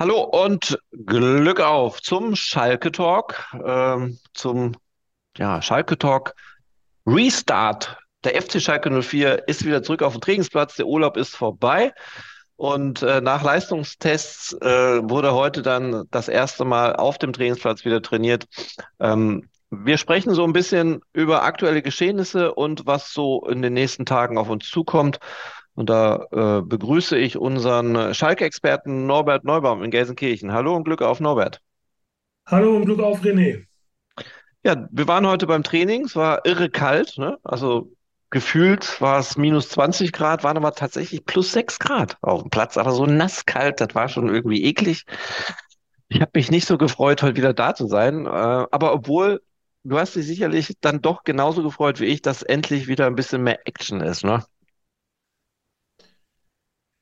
Hallo und Glück auf zum Schalke Talk, ähm, zum ja, Schalke Talk Restart. Der FC Schalke 04 ist wieder zurück auf dem Trainingsplatz, der Urlaub ist vorbei und äh, nach Leistungstests äh, wurde heute dann das erste Mal auf dem Trainingsplatz wieder trainiert. Ähm, wir sprechen so ein bisschen über aktuelle Geschehnisse und was so in den nächsten Tagen auf uns zukommt. Und da äh, begrüße ich unseren Schalke-Experten Norbert Neubaum in Gelsenkirchen. Hallo und Glück auf, Norbert. Hallo und Glück auf, René. Ja, wir waren heute beim Training. Es war irre kalt. Ne? Also gefühlt war es minus 20 Grad, waren aber tatsächlich plus 6 Grad auf dem Platz. Aber so nasskalt, das war schon irgendwie eklig. Ich habe mich nicht so gefreut, heute wieder da zu sein. Äh, aber obwohl, du hast dich sicherlich dann doch genauso gefreut wie ich, dass endlich wieder ein bisschen mehr Action ist, ne?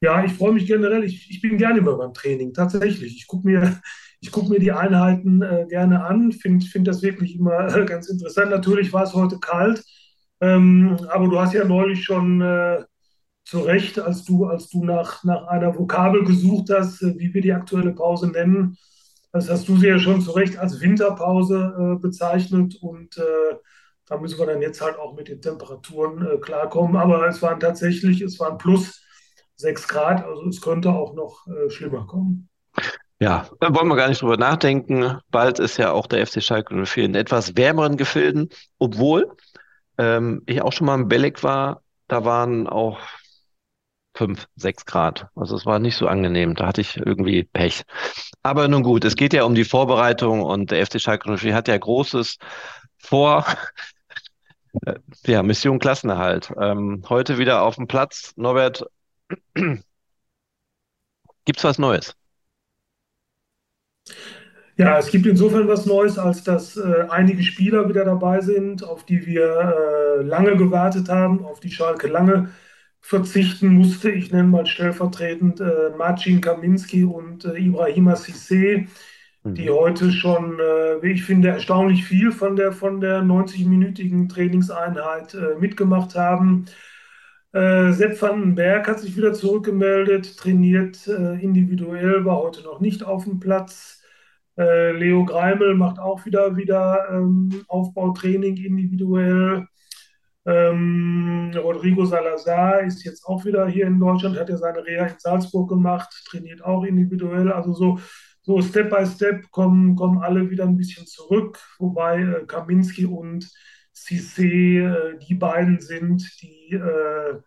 Ja, ich freue mich generell. Ich, ich bin gerne immer beim Training, tatsächlich. Ich gucke mir, guck mir die Einheiten äh, gerne an, finde find das wirklich immer äh, ganz interessant. Natürlich war es heute kalt, ähm, aber du hast ja neulich schon äh, zu Recht, als du, als du nach, nach einer Vokabel gesucht hast, äh, wie wir die aktuelle Pause nennen, das hast du sie ja schon zu Recht als Winterpause äh, bezeichnet und äh, da müssen wir dann jetzt halt auch mit den Temperaturen klarkommen. Aber es waren tatsächlich, es waren plus 6 Grad, also es könnte auch noch äh, schlimmer kommen. Ja, da wollen wir gar nicht drüber nachdenken. Bald ist ja auch der FC Schalke 04 in etwas wärmeren Gefilden, obwohl ähm, ich auch schon mal im Belek war, da waren auch 5, 6 Grad. Also es war nicht so angenehm. Da hatte ich irgendwie Pech. Aber nun gut, es geht ja um die Vorbereitung und der FC Schalke 04 hat ja Großes vor. Äh, ja, Mission Klassenerhalt. Ähm, heute wieder auf dem Platz. Norbert, Gibt's was Neues? Ja, es gibt insofern was Neues, als dass äh, einige Spieler wieder dabei sind, auf die wir äh, lange gewartet haben, auf die Schalke lange verzichten musste. Ich nenne mal stellvertretend äh, Marcin Kaminski und äh, Ibrahima Cissé, die Mhm. heute schon, äh, wie ich finde, erstaunlich viel von der, von der 90-minütigen Trainingseinheit äh, mitgemacht haben. Äh, Sepp Vandenberg hat sich wieder zurückgemeldet, trainiert äh, individuell, war heute noch nicht auf dem Platz. Äh, Leo Greimel macht auch wieder, wieder ähm, Aufbautraining individuell. Ähm, Rodrigo Salazar ist jetzt auch wieder hier in Deutschland, hat ja seine Reha in Salzburg gemacht, trainiert auch individuell. Also so, so Step by Step kommen, kommen alle wieder ein bisschen zurück, wobei äh, Kaminski und Cissé die beiden sind, die äh,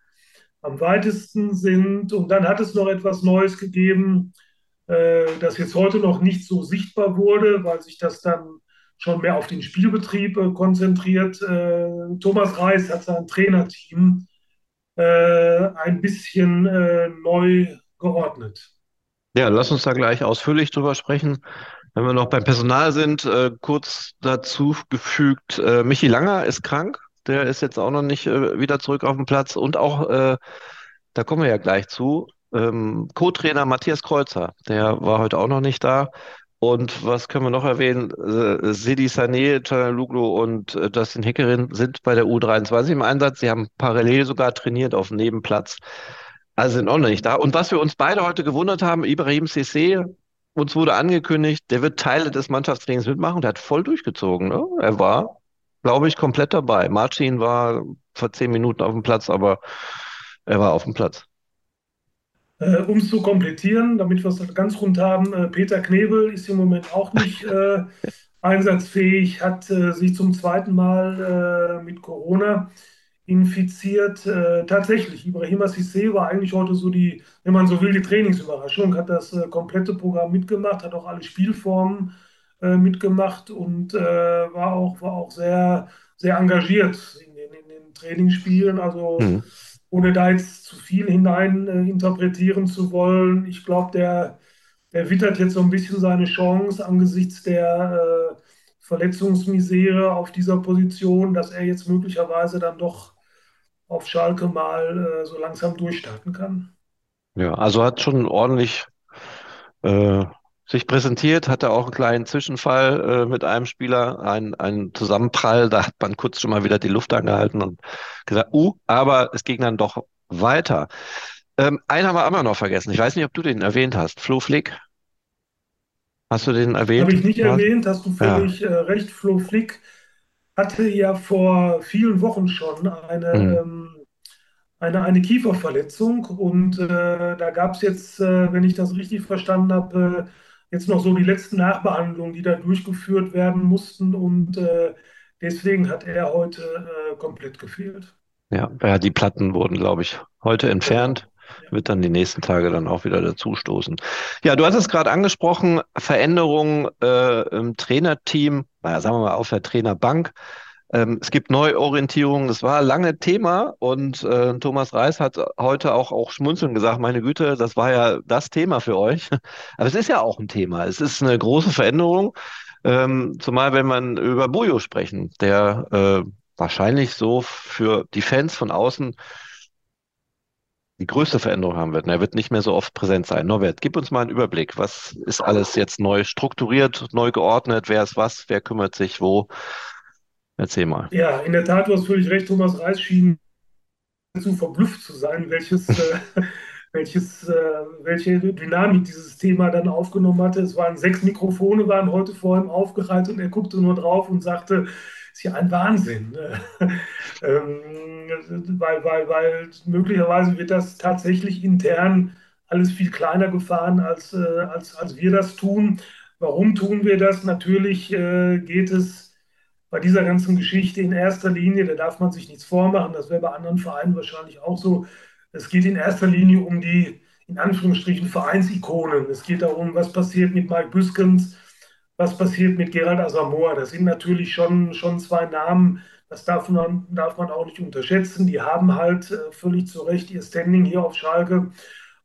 am weitesten sind. Und dann hat es noch etwas Neues gegeben, äh, das jetzt heute noch nicht so sichtbar wurde, weil sich das dann schon mehr auf den Spielbetrieb äh, konzentriert. Äh, Thomas Reis hat sein Trainerteam äh, ein bisschen äh, neu geordnet. Ja, lass uns da gleich ausführlich drüber sprechen. Wenn wir noch beim Personal sind, äh, kurz dazu gefügt, äh, Michi Langer ist krank. Der ist jetzt auch noch nicht äh, wieder zurück auf dem Platz. Und auch, äh, da kommen wir ja gleich zu, ähm, Co-Trainer Matthias Kreuzer, der war heute auch noch nicht da. Und was können wir noch erwähnen? Äh, Sidi Sané, Çalhanoğlu und äh, Justin Hickerin sind bei der U23 im Einsatz. Sie haben parallel sogar trainiert auf dem Nebenplatz. Also sind auch noch nicht da. Und was wir uns beide heute gewundert haben, Ibrahim Cissé, uns wurde angekündigt, der wird Teile des Mannschaftstrainings mitmachen. Der hat voll durchgezogen. Ne? Er war, glaube ich, komplett dabei. Marcin war vor zehn Minuten auf dem Platz, aber er war auf dem Platz. Äh, um es zu komplettieren, damit wir es ganz rund haben, äh, Peter Knebel ist im Moment auch nicht äh, einsatzfähig, hat äh, sich zum zweiten Mal äh, mit Corona infiziert. Äh, tatsächlich, Ibrahima Cissé war eigentlich heute so die, wenn man so will, die Trainingsüberraschung, hat das äh, komplette Programm mitgemacht, hat auch alle Spielformen äh, mitgemacht und äh, war auch, war auch sehr, sehr engagiert in den, in den Trainingsspielen. Also Hm. ohne da jetzt zu viel hinein äh, interpretieren zu wollen, ich glaube, der, der wittert jetzt so ein bisschen seine Chance angesichts der äh, Verletzungsmisere auf dieser Position, dass er jetzt möglicherweise dann doch auf Schalke mal äh, so langsam durchstarten kann. Ja, also hat schon ordentlich äh, sich präsentiert, hatte auch einen kleinen Zwischenfall äh, mit einem Spieler, ein, ein Zusammenprall, da hat man kurz schon mal wieder die Luft angehalten und gesagt, uh, aber es ging dann doch weiter. Ähm, einen haben wir immer noch vergessen. Ich weiß nicht, ob du den erwähnt hast. Flo Flick. Hast du den erwähnt? Habe ich nicht Ja. erwähnt, hast du Ja. völlig äh, recht. Flo Flick hatte ja vor vielen Wochen schon eine, Hm. ähm, eine, eine Kieferverletzung und äh, da gab es jetzt, äh, wenn ich das richtig verstanden habe, äh, jetzt noch so die letzten Nachbehandlungen, die da durchgeführt werden mussten und äh, deswegen hat er heute äh, komplett gefehlt. Ja, ja, die Platten wurden, glaube ich, heute entfernt. Wird dann die nächsten Tage dann auch wieder dazustoßen. Ja, du hast es gerade angesprochen, Veränderungen äh, im Trainerteam, naja, sagen wir mal auf der Trainerbank. Ähm, es gibt Neuorientierung. Das war lange Thema und äh, Thomas Reis hat heute auch, auch schmunzeln gesagt, meine Güte, das war ja das Thema für euch. Aber es ist ja auch ein Thema. Es ist eine große Veränderung, ähm, zumal wenn man über Bujo sprechen, der äh, wahrscheinlich so für die Fans von außen die größte Veränderung haben wird. Er wird nicht mehr so oft präsent sein. Norbert, gib uns mal einen Überblick. Was ist alles jetzt neu strukturiert, neu geordnet? Wer ist was? Wer kümmert sich wo? Erzähl mal. Ja, in der Tat, du hast völlig recht, Thomas Reis schien zu verblüfft zu sein, welches, äh, welches, äh, welche Dynamik dieses Thema dann aufgenommen hatte. Es waren sechs Mikrofone, waren heute vor ihm aufgereiht und er guckte nur drauf und sagte, ist ja ein Wahnsinn. ähm, weil, weil, weil möglicherweise wird das tatsächlich intern alles viel kleiner gefahren, als, äh, als, als wir das tun. Warum tun wir das? Natürlich äh, geht es bei dieser ganzen Geschichte in erster Linie, da darf man sich nichts vormachen, das wäre bei anderen Vereinen wahrscheinlich auch so. Es geht in erster Linie um die, in Anführungsstrichen, Vereinsikonen. Es geht darum, was passiert mit Mike Büskens, was passiert mit Gerald Asamoah. Das sind natürlich schon, schon zwei Namen, das darf man, darf man auch nicht unterschätzen. Die haben halt äh, völlig zu Recht ihr Standing hier auf Schalke.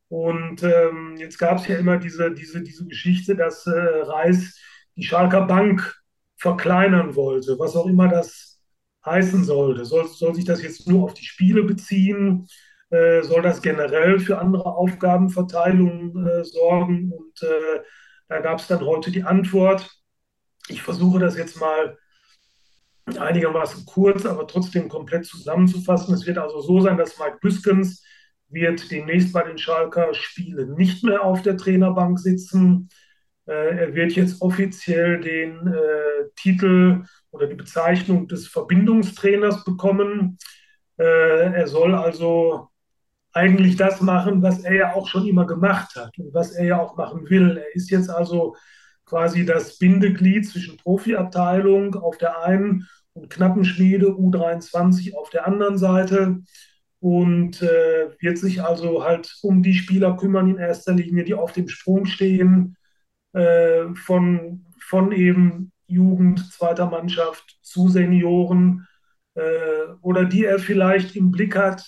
Und ähm, jetzt gab es ja immer diese, diese, diese Geschichte, dass äh, Reis die Schalker Bank verkleinern wollte, was auch immer das heißen sollte. Soll, soll sich das jetzt nur auf die Spiele beziehen? Äh, soll das generell für andere Aufgabenverteilungen äh, sorgen? Und äh, da gab es dann heute die Antwort. Ich versuche das jetzt mal einigermaßen kurz, aber trotzdem komplett zusammenzufassen. Es wird also so sein, dass Mike Büskens wird demnächst bei den Schalker Spielen nicht mehr auf der Trainerbank sitzen. Äh, er wird jetzt offiziell den äh, Titel oder die Bezeichnung des Verbindungstrainers bekommen. Äh, er soll also eigentlich das machen, was er ja auch schon immer gemacht hat und was er ja auch machen will. Er ist jetzt also quasi das Bindeglied zwischen Profiabteilung auf der einen und Knappenschmiede U23 auf der anderen Seite und äh, wird sich also halt um die Spieler kümmern in erster Linie, die auf dem Sprung stehen, äh, von, von eben Jugend, zweiter Mannschaft zu Senioren äh, oder die er vielleicht im Blick hat,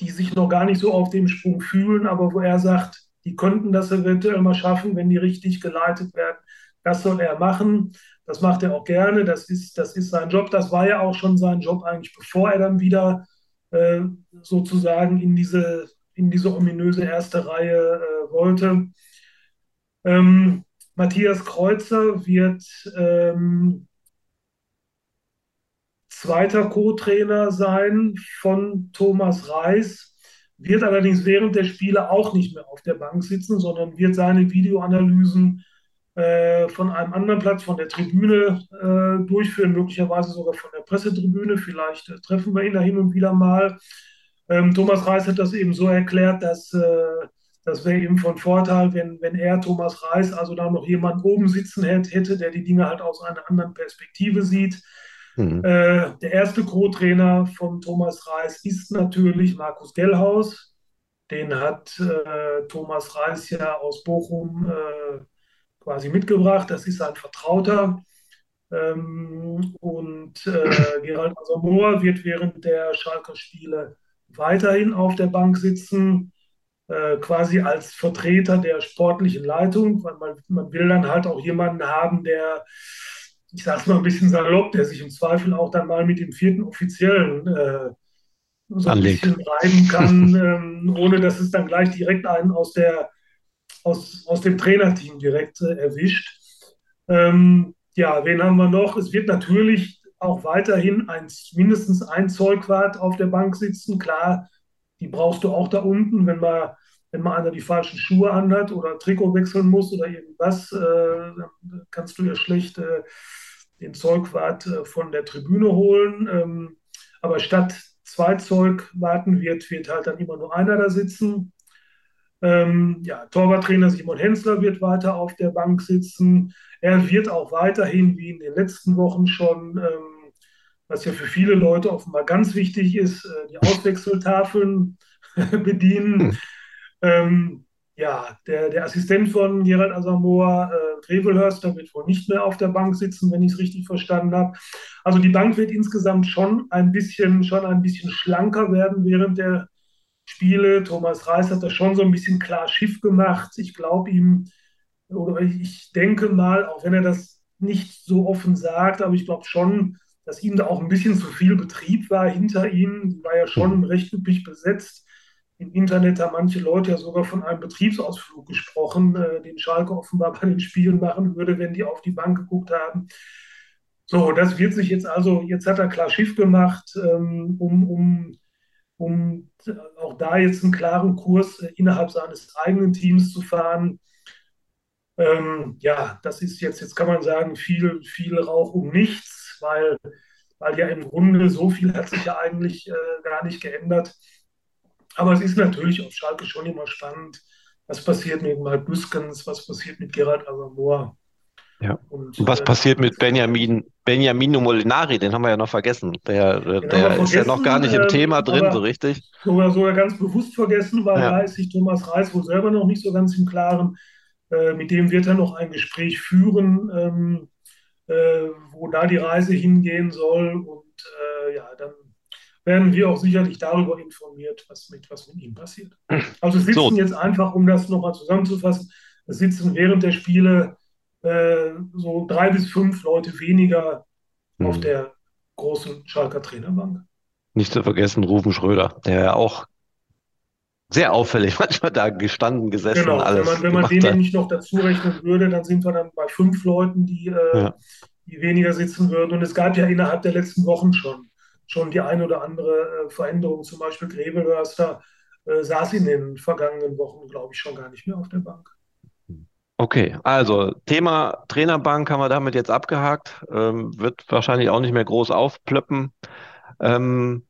die sich noch gar nicht so auf dem Sprung fühlen, aber wo er sagt, die könnten das eventuell mal schaffen, wenn die richtig geleitet werden. Das soll er machen. Das macht er auch gerne. Das ist, das ist sein Job. Das war ja auch schon sein Job eigentlich, bevor er dann wieder äh, sozusagen in diese, in diese ominöse erste Reihe äh, wollte. Ähm, Matthias Kreuzer wird ähm, zweiter Co-Trainer sein von Thomas Reis, wird allerdings während der Spiele auch nicht mehr auf der Bank sitzen, sondern wird seine Videoanalysen äh, von einem anderen Platz, von der Tribüne äh, durchführen, möglicherweise sogar von der Pressetribüne. Vielleicht äh, treffen wir ihn da hin und wieder mal. Ähm, Thomas Reis hat das eben so erklärt, dass äh, das wäre eben von Vorteil, wenn, wenn er, Thomas Reis, also da noch jemand oben sitzen hätte, der die Dinge halt aus einer anderen Perspektive sieht. Mhm. Äh, der erste Co-Trainer von Thomas Reis ist natürlich Markus Gellhaus. Den hat äh, Thomas Reis ja aus Bochum äh, quasi mitgebracht. Das ist ein Vertrauter. Ähm, und äh, Gerald Asamoah wird während der Schalker Spiele weiterhin auf der Bank sitzen, äh, quasi als Vertreter der sportlichen Leitung, weil man, man will dann halt auch jemanden haben, der, ich sag's mal ein bisschen salopp, der sich im Zweifel auch dann mal mit dem vierten Offiziellen äh, so ein Anlegt. bisschen reiben kann, ähm, ohne dass es dann gleich direkt einen aus der aus, aus dem Trainerteam direkt äh, erwischt. Ähm, ja, wen haben wir noch? Es wird natürlich auch weiterhin ein, mindestens ein Zeugwart auf der Bank sitzen. Klar, die brauchst du auch da unten, wenn wir, wenn mal einer die falschen Schuhe anhat oder Trikot wechseln muss oder irgendwas, äh, dann kannst du ja schlecht äh, den Zeugwart äh, von der Tribüne holen. Ähm, aber statt zwei Zeugwarten wird, wird halt dann immer nur einer da sitzen. Ähm, ja, Torwarttrainer Simon Hensler wird weiter auf der Bank sitzen. Er wird auch weiterhin, wie in den letzten Wochen schon, ähm, was ja für viele Leute offenbar ganz wichtig ist, äh, die Auswechseltafeln bedienen. Hm. Ähm, ja, der, der Assistent von Gerald Asamoah, äh, Grevelhörster, wird wohl nicht mehr auf der Bank sitzen, wenn ich es richtig verstanden habe. Also die Bank wird insgesamt schon ein bisschen, schon ein bisschen schlanker werden während der Spiele. Thomas Reis hat da schon so ein bisschen klar Schiff gemacht. Ich glaube ihm, oder ich denke mal, auch wenn er das nicht so offen sagt, aber ich glaube schon, dass ihm da auch ein bisschen zu viel Betrieb war hinter ihm. Die war ja schon mhm. recht üppig besetzt. Im Internet haben manche Leute ja sogar von einem Betriebsausflug gesprochen, äh, den Schalke offenbar bei den Spielen machen würde, wenn die auf die Bank geguckt haben. So, das wird sich jetzt also, jetzt hat er klar Schiff gemacht, ähm, um, um, um auch da jetzt einen klaren Kurs äh, innerhalb seines eigenen Teams zu fahren. Ähm, ja, das ist jetzt, jetzt kann man sagen, viel, viel Rauch um nichts, weil, weil ja im Grunde so viel hat sich ja eigentlich äh, gar nicht geändert. Aber es ist natürlich auf Schalke schon immer spannend, was passiert mit Mark Büskens, was passiert mit Gerald Asamoah. Ja. Und, was äh, passiert mit Benjamin, Benjamino Molinari? Den haben wir ja noch vergessen. Der, der ist ja noch gar nicht im ähm, Thema drin, so richtig. Sogar, sogar ganz bewusst vergessen, weil ja. da ist sich Thomas Reis wohl selber noch nicht so ganz im Klaren. Äh, mit dem wird er noch ein Gespräch führen, ähm, äh, wo da die Reise hingehen soll. Und äh, ja, dann werden wir auch sicherlich darüber informiert, was mit, was mit ihm passiert. Also sitzen so. jetzt einfach, um das nochmal zusammenzufassen, es sitzen während der Spiele äh, so drei bis fünf Leute weniger mhm. auf der großen Schalker Trainerbank. Nicht zu vergessen Rufen Schröder, der ja auch sehr auffällig manchmal da gestanden, gesessen genau, alles. Wenn man, wenn man den nämlich noch dazu rechnen würde, dann sind wir dann bei fünf Leuten, die, äh, ja. die weniger sitzen würden. Und es gab ja innerhalb der letzten Wochen schon schon die eine oder andere äh, Veränderung. Zum Beispiel Grebelhörster äh, saß in den vergangenen Wochen, glaube ich, schon gar nicht mehr auf der Bank. Okay, also Thema Trainerbank haben wir damit jetzt abgehakt, ähm, wird wahrscheinlich auch nicht mehr groß aufplöppen. Ähm,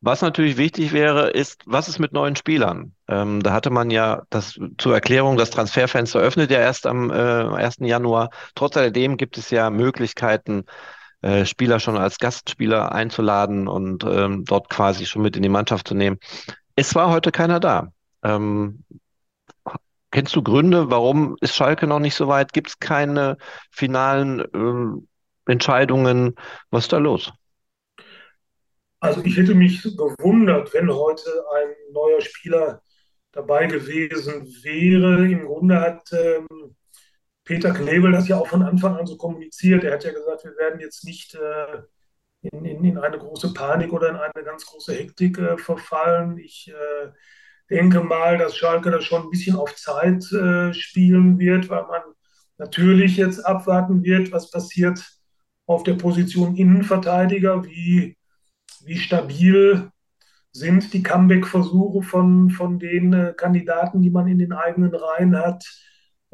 was natürlich wichtig wäre, ist, was ist mit neuen Spielern? Ähm, da hatte man ja das zur Erklärung, das Transferfenster öffnet ja erst am äh, 1. Januar. Trotz alledem gibt es ja Möglichkeiten, äh, Spieler schon als Gastspieler einzuladen und ähm, dort quasi schon mit in die Mannschaft zu nehmen. Es war heute keiner da. Ähm, kennst du Gründe, warum ist Schalke noch nicht so weit? Gibt es keine finalen äh, Entscheidungen? Was ist da los? Also ich hätte mich gewundert, wenn heute ein neuer Spieler dabei gewesen wäre. Im Grunde hat ähm, Peter Knebel das ja auch von Anfang an so kommuniziert. Er hat ja gesagt, wir werden jetzt nicht äh, in, in, in, eine große Panik oder in eine ganz große Hektik äh, verfallen. Ich äh, denke mal, dass Schalke da schon ein bisschen auf Zeit äh, spielen wird, weil man natürlich jetzt abwarten wird, was passiert auf der Position Innenverteidiger, wie, wie stabil sind die Comeback-Versuche von, von den äh, Kandidaten, die man in den eigenen Reihen hat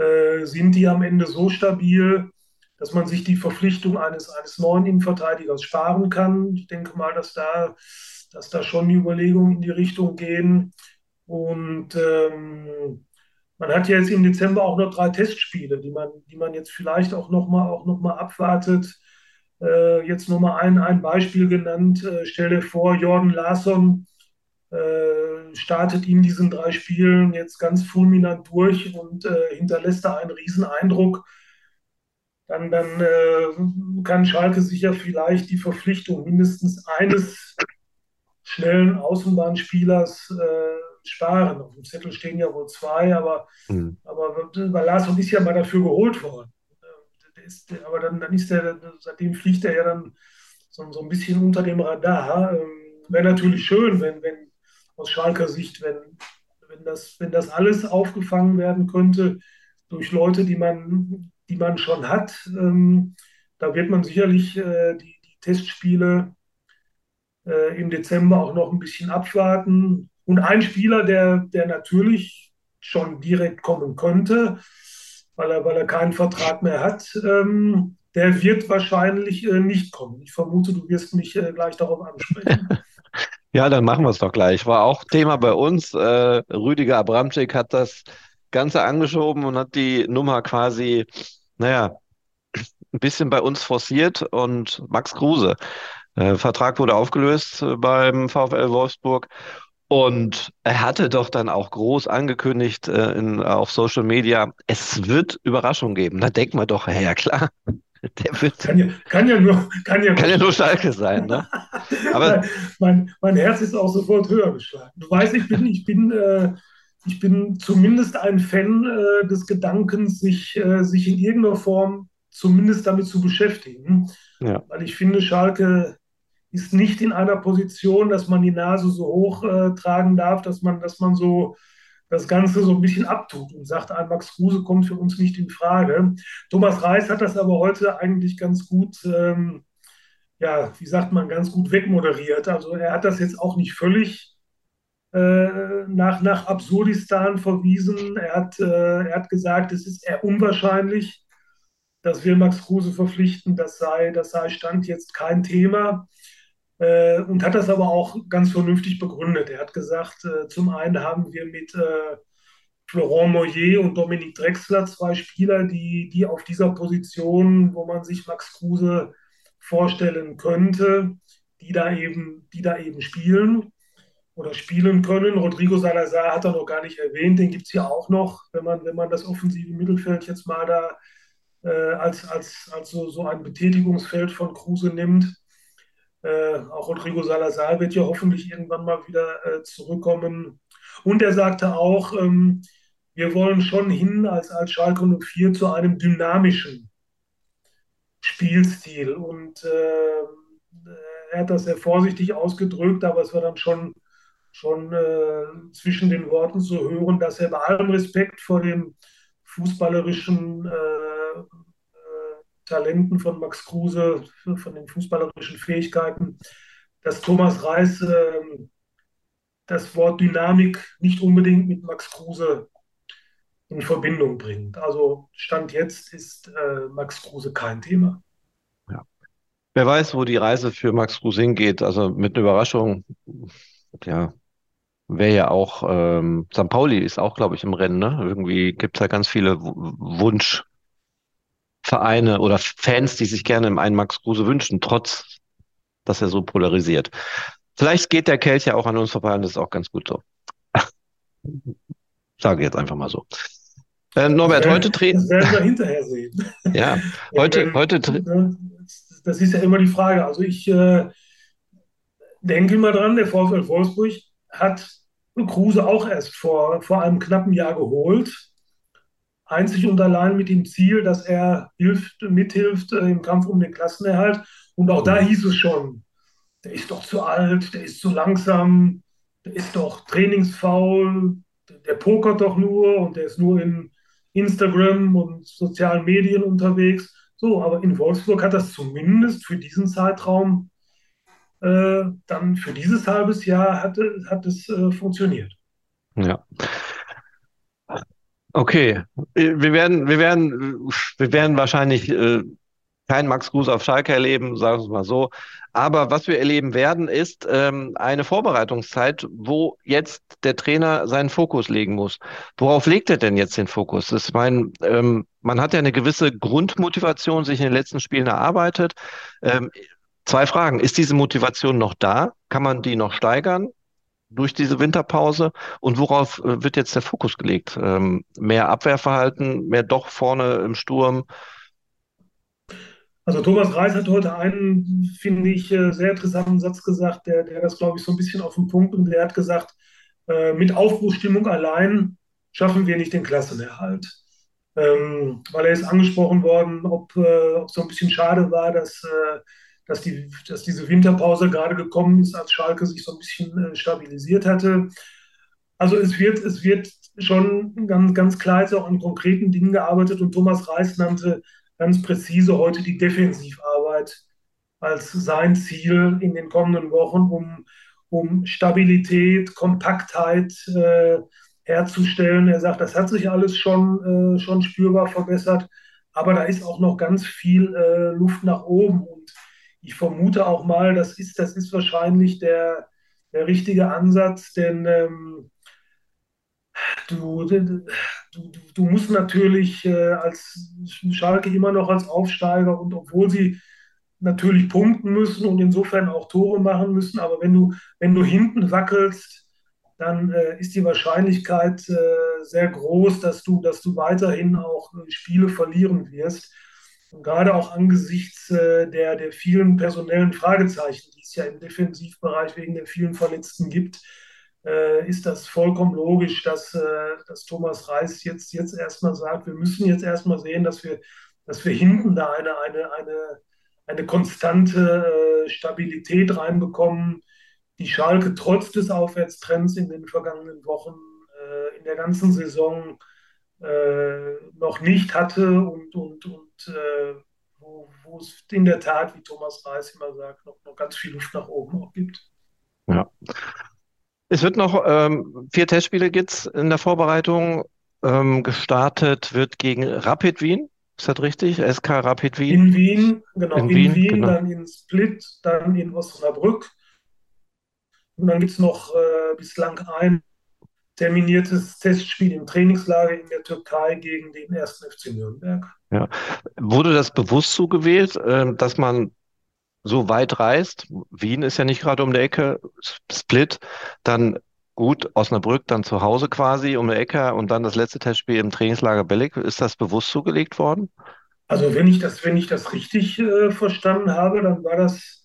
äh, sind die am Ende so stabil, dass man sich die Verpflichtung eines, eines neuen Innenverteidigers sparen kann. Ich denke mal, dass da, dass da schon die Überlegungen in die Richtung gehen. Und ähm, man hat ja jetzt im Dezember auch noch drei Testspiele, die man, die man jetzt vielleicht auch nochmal noch abwartet. Äh, jetzt nochmal ein, ein Beispiel genannt. Äh, stell dir vor, Jordan Larsson äh, startet in diesen drei Spielen jetzt ganz fulminant durch und äh, hinterlässt da einen riesen Eindruck, dann, dann äh, kann Schalke sich ja vielleicht die Verpflichtung mindestens eines schnellen Außenbahnspielers äh, sparen. Auf dem Zettel stehen ja wohl zwei, aber, mhm. aber bei Larsson ist ja mal dafür geholt worden. Ist, aber dann, dann ist der, seitdem fliegt er ja dann so, so ein bisschen unter dem Radar. Ähm, Wäre natürlich schön, wenn, wenn aus Schalker Sicht, wenn, wenn, das, wenn das alles aufgefangen werden könnte durch Leute, die man, die man schon hat. Ähm, da wird man sicherlich äh, die, die, Testspiele äh, im Dezember auch noch ein bisschen abwarten. Und ein Spieler, der, der natürlich schon direkt kommen könnte, weil er, weil er keinen Vertrag mehr hat, ähm, der wird wahrscheinlich äh, nicht kommen. Ich vermute, du wirst mich äh, gleich darauf ansprechen. Ja, dann machen wir es doch gleich. War auch Thema bei uns. Äh, Rüdiger Abramczyk hat das Ganze angeschoben und hat die Nummer quasi, naja, ein bisschen bei uns forciert und Max Kruse. Äh, Vertrag wurde aufgelöst äh, beim VfL Wolfsburg und er hatte doch dann auch groß angekündigt äh, in, auf Social Media, es wird Überraschungen geben. Da denkt man doch, ja klar, der wird. Kann ja, kann ja nur, kann ja, kann ja nur Schalke sein, ne? Aber mein, mein Herz ist auch sofort höher geschlagen. Du weißt, ich bin, ich bin, äh, ich bin zumindest ein Fan äh, des Gedankens, sich, äh, sich in irgendeiner Form zumindest damit zu beschäftigen. Ja. Weil ich finde, Schalke ist nicht in einer Position, dass man die Nase so hoch äh, tragen darf, dass man, dass man so das Ganze so ein bisschen abtut und sagt, ein Max Kruse kommt für uns nicht in Frage. Thomas Reis hat das aber heute eigentlich ganz gut, ähm, ja, wie sagt man, ganz gut wegmoderiert. Also er hat das jetzt auch nicht völlig äh, nach, nach Absurdistan verwiesen. Er hat, äh, er hat gesagt, es ist eher unwahrscheinlich, dass wir Max Kruse verpflichten. Das sei, das sei Stand jetzt kein Thema. Äh, und hat das aber auch ganz vernünftig begründet. Er hat gesagt, äh, zum einen haben wir mit äh, Florent Moyer und Dominique Drexler zwei Spieler, die, die auf dieser Position, wo man sich Max Kruse vorstellen könnte, die da eben, die da eben spielen oder spielen können. Rodrigo Salazar hat er noch gar nicht erwähnt, den gibt es ja auch noch, wenn man, wenn man das offensive Mittelfeld jetzt mal da äh, als, als, als so, so ein Betätigungsfeld von Kruse nimmt. Äh, auch Rodrigo Salazar wird ja hoffentlich irgendwann mal wieder äh, zurückkommen. Und er sagte auch, ähm, wir wollen schon hin als, als Schalke 04 zu einem dynamischen Spielstil. Und äh, er hat das sehr vorsichtig ausgedrückt, aber es war dann schon, schon äh, zwischen den Worten zu hören, dass er bei allem Respekt vor dem fußballerischen äh, Talenten von Max Kruse, von den fußballerischen Fähigkeiten, dass Thomas Reis äh, das Wort Dynamik nicht unbedingt mit Max Kruse in Verbindung bringt. Also Stand jetzt ist äh, Max Kruse kein Thema. Wer weiß, wo die Reise für Max Kruse hingeht. Also mit einer Überraschung, ja, wäre ja auch, ähm, St. Pauli ist auch, glaube ich, im Rennen. Ne? Irgendwie gibt es ja ganz viele Wunsch. Vereine oder Fans, die sich gerne einen Max Kruse wünschen, trotz, dass er so polarisiert. Vielleicht geht der Kelch ja auch an uns vorbei und das ist auch ganz gut so. Sage jetzt einfach mal so. Äh, Norbert, heute treten. Das werden wir hinterher sehen. Ja, heute, heute. Das ist ja immer die Frage. Also ich äh, denke mal dran, der VfL Wolfsburg hat Kruse auch erst vor, vor einem knappen Jahr geholt einzig und allein mit dem Ziel, dass er hilft, mithilft äh, im Kampf um den Klassenerhalt. Und auch da hieß es schon, der ist doch zu alt, der ist zu langsam, der ist doch trainingsfaul, der pokert doch nur und der ist nur in Instagram und sozialen Medien unterwegs. So, aber in Wolfsburg hat das zumindest für diesen Zeitraum äh, dann für dieses halbes Jahr hat, hat es äh, funktioniert. Ja. Okay, wir werden, wir werden, wir werden wahrscheinlich äh, keinen Max Kruse auf Schalke erleben, sagen wir es mal so. Aber was wir erleben werden, ist ähm, eine Vorbereitungszeit, wo jetzt der Trainer seinen Fokus legen muss. Worauf legt er denn jetzt den Fokus? Das ist mein, ähm, man hat ja eine gewisse Grundmotivation sich in den letzten Spielen erarbeitet. Ähm, zwei Fragen. Ist diese Motivation noch da? Kann man die noch steigern? durch diese Winterpause? Und worauf äh, wird jetzt der Fokus gelegt? Ähm, mehr Abwehrverhalten, mehr doch vorne im Sturm? Also Thomas Reis hat heute einen, finde ich, äh, sehr interessanten Satz gesagt, der, der das, glaube ich, so ein bisschen auf den Punkt und der hat gesagt, äh, mit Aufbruchstimmung allein schaffen wir nicht den Klassenerhalt. Ähm, weil er ist angesprochen worden, ob, äh, ob so ein bisschen schade war, dass äh, dass, die, dass diese Winterpause gerade gekommen ist, als Schalke sich so ein bisschen äh, stabilisiert hatte. Also es wird, es wird schon ganz, ganz klar auch an konkreten Dingen gearbeitet und Thomas Reis nannte ganz präzise heute die Defensivarbeit als sein Ziel in den kommenden Wochen, um, um Stabilität, Kompaktheit äh, herzustellen. Er sagt, das hat sich alles schon, äh, schon spürbar verbessert, aber da ist auch noch ganz viel äh, Luft nach oben. Und ich vermute auch mal, das ist, das ist wahrscheinlich der, der richtige Ansatz, denn ähm, du, du, du, musst natürlich äh, als Schalke immer noch als Aufsteiger und obwohl sie natürlich punkten müssen und insofern auch Tore machen müssen, aber wenn du, wenn du hinten wackelst, dann äh, ist die Wahrscheinlichkeit äh, sehr groß, dass du, dass du weiterhin auch äh, Spiele verlieren wirst. Und gerade auch angesichts äh, der, der vielen personellen Fragezeichen, die es ja im Defensivbereich wegen der vielen Verletzten gibt, äh, ist das vollkommen logisch, dass, dass Thomas Reis jetzt, jetzt erstmal sagt, wir müssen jetzt erstmal sehen, dass wir, dass wir hinten da eine, eine, eine, eine konstante Stabilität reinbekommen, die Schalke trotz des Aufwärtstrends in den vergangenen Wochen äh, in der ganzen Saison äh, noch nicht hatte und, und, und äh, wo, wo, es in der Tat, wie Thomas Reis immer sagt, noch, noch ganz viel Luft nach oben auch gibt. Ja. Es wird noch ähm, vier Testspiele gibt's in der Vorbereitung. Ähm, gestartet wird gegen Rapid Wien. Ist das richtig? SK Rapid Wien? In Wien, genau. In, in Wien, Wien genau. dann in Split, dann in Osnabrück und dann gibt es noch äh, bislang ein terminiertes Testspiel im Trainingslager in der Türkei gegen den ersten FC Nürnberg. Ja. Wurde das bewusst so gewählt, äh, dass man so weit reist? Wien ist ja nicht gerade um die Ecke, Split, dann gut, Osnabrück dann zu Hause quasi um die Ecke und dann das letzte Testspiel im Trainingslager Bellig. Ist das bewusst zugelegt worden? Also wenn ich das, wenn ich das richtig äh, verstanden habe, dann war das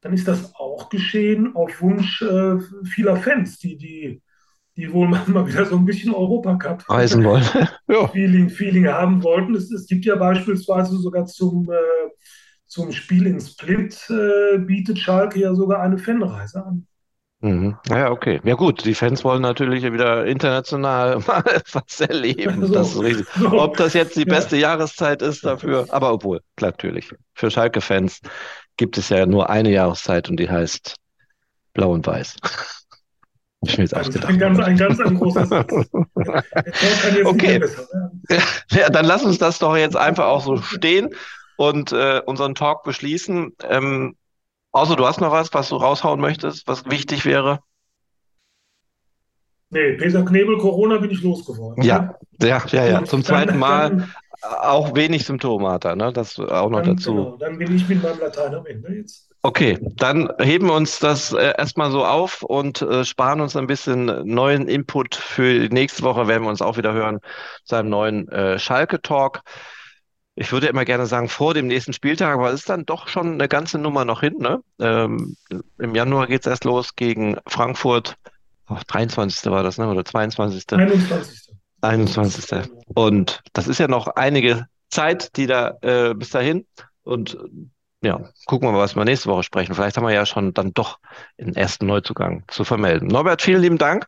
dann ist das auch geschehen auf Wunsch äh, vieler Fans, die, die, die wohl mal wieder so ein bisschen Europacup reisen wollen. ja. Feeling, Feeling haben wollten. Es, es gibt ja beispielsweise sogar zum, äh, zum Spiel in Split äh, bietet Schalke ja sogar eine Fanreise an. Mhm. Ja, okay. Ja gut, die Fans wollen natürlich wieder international mal was erleben. So, das. So. Ob das jetzt die beste ja. Jahreszeit ist dafür, aber obwohl, natürlich. Für Schalke-Fans gibt es ja nur eine Jahreszeit und die heißt Blau und Weiß. Ich mir jetzt ausgedacht. Ein ganz, ein ganz ein großer Satz. okay. Ja, dann lass uns das doch jetzt einfach auch so stehen und äh, unseren Talk beschließen. Ähm, außer du hast noch was, was du raushauen möchtest, was wichtig wäre? Nee, Peter Knebel, Corona bin ich losgeworden. Ja, ja, ja, ja. Zum zweiten Mal auch wenig Symptome hat er, ne? Das auch noch dann, dazu. Genau, dann bin ich mit meinem Latein am Ende jetzt. Okay, dann heben wir uns das äh, erstmal so auf und äh, sparen uns ein bisschen neuen Input für nächste Woche, werden wir uns auch wieder hören zu einem neuen äh, Schalke-Talk. Ich würde immer gerne sagen, vor dem nächsten Spieltag, aber es ist dann doch schon eine ganze Nummer noch hin. Ne? Ähm, Im Januar geht es erst los gegen Frankfurt. Oh, 23. war das, ne? Oder 22. 21. 21. Und das ist ja noch einige Zeit, die da äh, bis dahin. Und ja, gucken wir mal, was wir nächste Woche sprechen. Vielleicht haben wir ja schon dann doch den ersten Neuzugang zu vermelden. Norbert, vielen lieben Dank.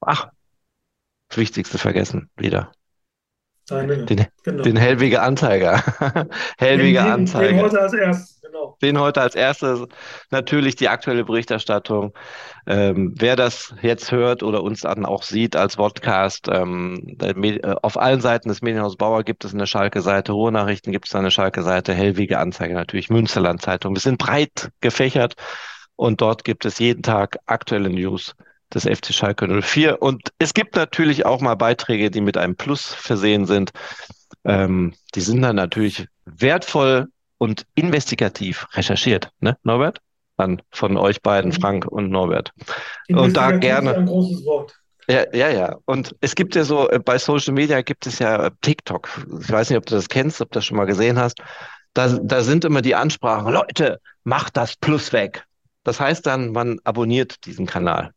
Ach, das Wichtigste vergessen wieder. Deine, den, genau. den Hellwege Anzeiger. Hellwege Anzeiger. Den heute als erstes, genau. Den heute als erstes. Natürlich die aktuelle Berichterstattung. Ähm, wer das jetzt hört oder uns dann auch sieht als Podcast, ähm, äh, auf allen Seiten des Medienhaus Bauer gibt es eine Schalke-Seite, Ruhrnachrichten gibt es eine Schalke-Seite, Hellwege Anzeiger natürlich, Münsterland-Zeitung. Wir sind breit gefächert und dort gibt es jeden Tag aktuelle News des FC Schalke 04. Und es gibt natürlich auch mal Beiträge, die mit einem Plus versehen sind. Ähm, die sind dann natürlich wertvoll und investigativ recherchiert, ne, Norbert? Dann von euch beiden, Frank und Norbert. Und da gerne. Ein großes Wort. Ja, ja, ja. Und es gibt ja so, äh, bei Social Media gibt es ja TikTok. Ich weiß nicht, ob du das kennst, ob du das schon mal gesehen hast. Da, da sind immer die Ansprachen, Leute, macht das Plus weg. Das heißt dann, man abonniert diesen Kanal.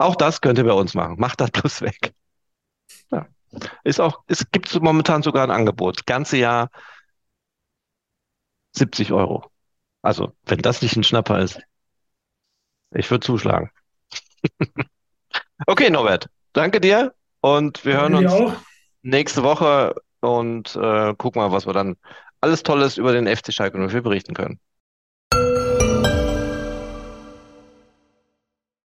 Auch das könnt ihr bei uns machen. Macht das bloß weg. Ja. Ist auch, es gibt momentan sogar ein Angebot. Ganze Jahr 70 Euro. Also, wenn das nicht ein Schnapper ist. Ich würde zuschlagen. okay, Norbert. Danke dir und wir hören uns auch. nächste Woche und äh, gucken mal, was wir dann alles Tolles über den FC Schalke 04 berichten können.